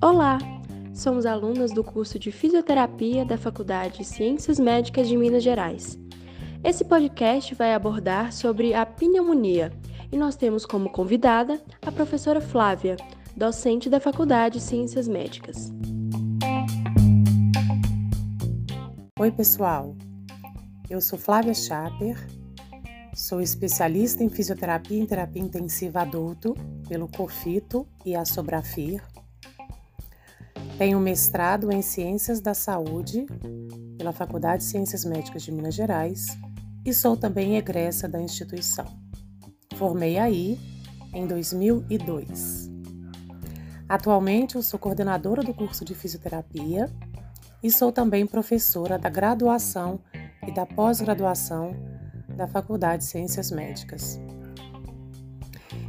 Olá! Somos alunas do curso de Fisioterapia da Faculdade de Ciências Médicas de Minas Gerais. Esse podcast vai abordar sobre a pneumonia e nós temos como convidada a professora Flávia, docente da Faculdade de Ciências Médicas. Oi, pessoal. Eu sou Flávia Schaper, sou especialista em fisioterapia e terapia intensiva adulto pelo COFITO e a Sobrafir. Tenho mestrado em Ciências da Saúde pela Faculdade de Ciências Médicas de Minas Gerais e sou também egressa da instituição. Formei aí em 2002. Atualmente eu sou coordenadora do curso de fisioterapia e sou também professora da graduação e da pós-graduação da Faculdade de Ciências Médicas.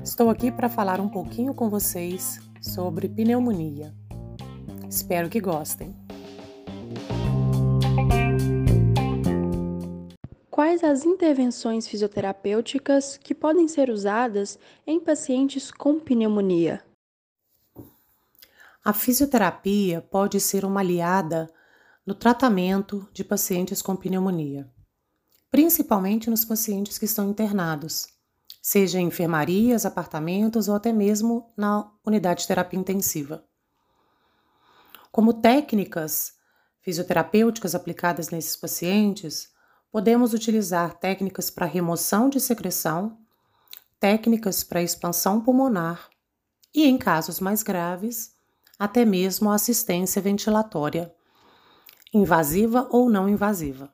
Estou aqui para falar um pouquinho com vocês sobre pneumonia. Espero que gostem. Quais as intervenções fisioterapêuticas que podem ser usadas em pacientes com pneumonia? A fisioterapia pode ser uma aliada no tratamento de pacientes com pneumonia, principalmente nos pacientes que estão internados, seja em enfermarias, apartamentos ou até mesmo na unidade de terapia intensiva. Como técnicas fisioterapêuticas aplicadas nesses pacientes, podemos utilizar técnicas para remoção de secreção, técnicas para expansão pulmonar e, em casos mais graves, até mesmo assistência ventilatória invasiva ou não invasiva.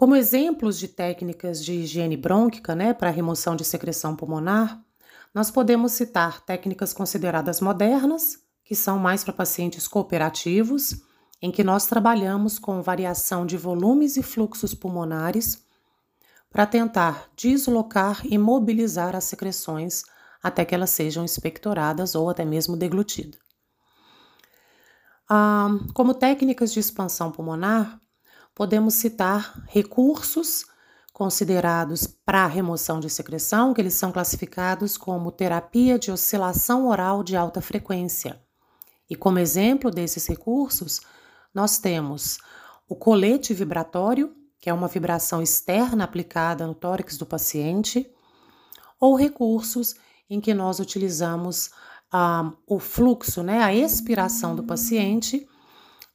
Como exemplos de técnicas de higiene brônquica, né, para remoção de secreção pulmonar, nós podemos citar técnicas consideradas modernas, que são mais para pacientes cooperativos, em que nós trabalhamos com variação de volumes e fluxos pulmonares para tentar deslocar e mobilizar as secreções até que elas sejam expectoradas ou até mesmo deglutidas. Ah, como técnicas de expansão pulmonar, podemos citar recursos considerados para remoção de secreção, que eles são classificados como terapia de oscilação oral de alta frequência. E como exemplo desses recursos, nós temos o colete vibratório, que é uma vibração externa aplicada no tórax do paciente, ou recursos em que nós utilizamos a, o fluxo, né, a expiração do paciente,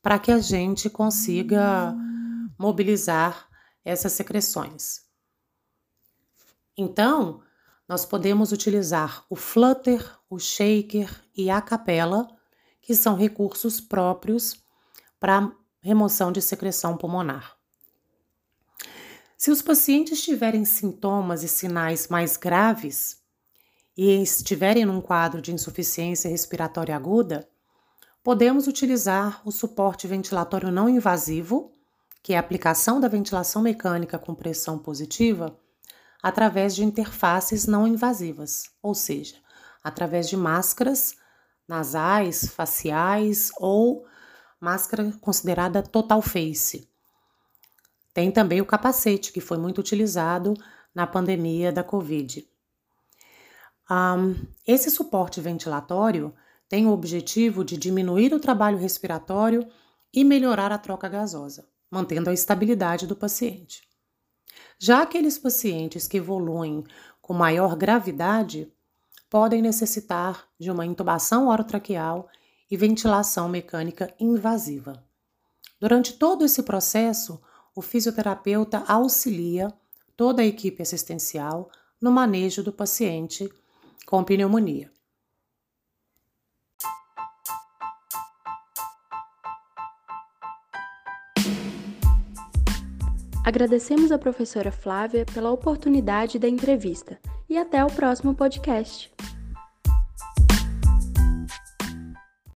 para que a gente consiga mobilizar essas secreções. Então, nós podemos utilizar o flutter, o shaker e a capela, que são recursos próprios para remoção de secreção pulmonar. Se os pacientes tiverem sintomas e sinais mais graves, e estiverem num quadro de insuficiência respiratória aguda, podemos utilizar o suporte ventilatório não invasivo, que é a aplicação da ventilação mecânica com pressão positiva, através de interfaces não invasivas, ou seja, através de máscaras nasais, faciais ou máscara considerada total face. Tem também o capacete, que foi muito utilizado na pandemia da Covid. Um, esse suporte ventilatório tem o objetivo de diminuir o trabalho respiratório e melhorar a troca gasosa, mantendo a estabilidade do paciente. Já aqueles pacientes que evoluem com maior gravidade podem necessitar de uma intubação orotraqueal e ventilação mecânica invasiva. Durante todo esse processo, o fisioterapeuta auxilia toda a equipe assistencial no manejo do paciente com pneumonia. Agradecemos a professora Flávia pela oportunidade da entrevista e até o próximo podcast.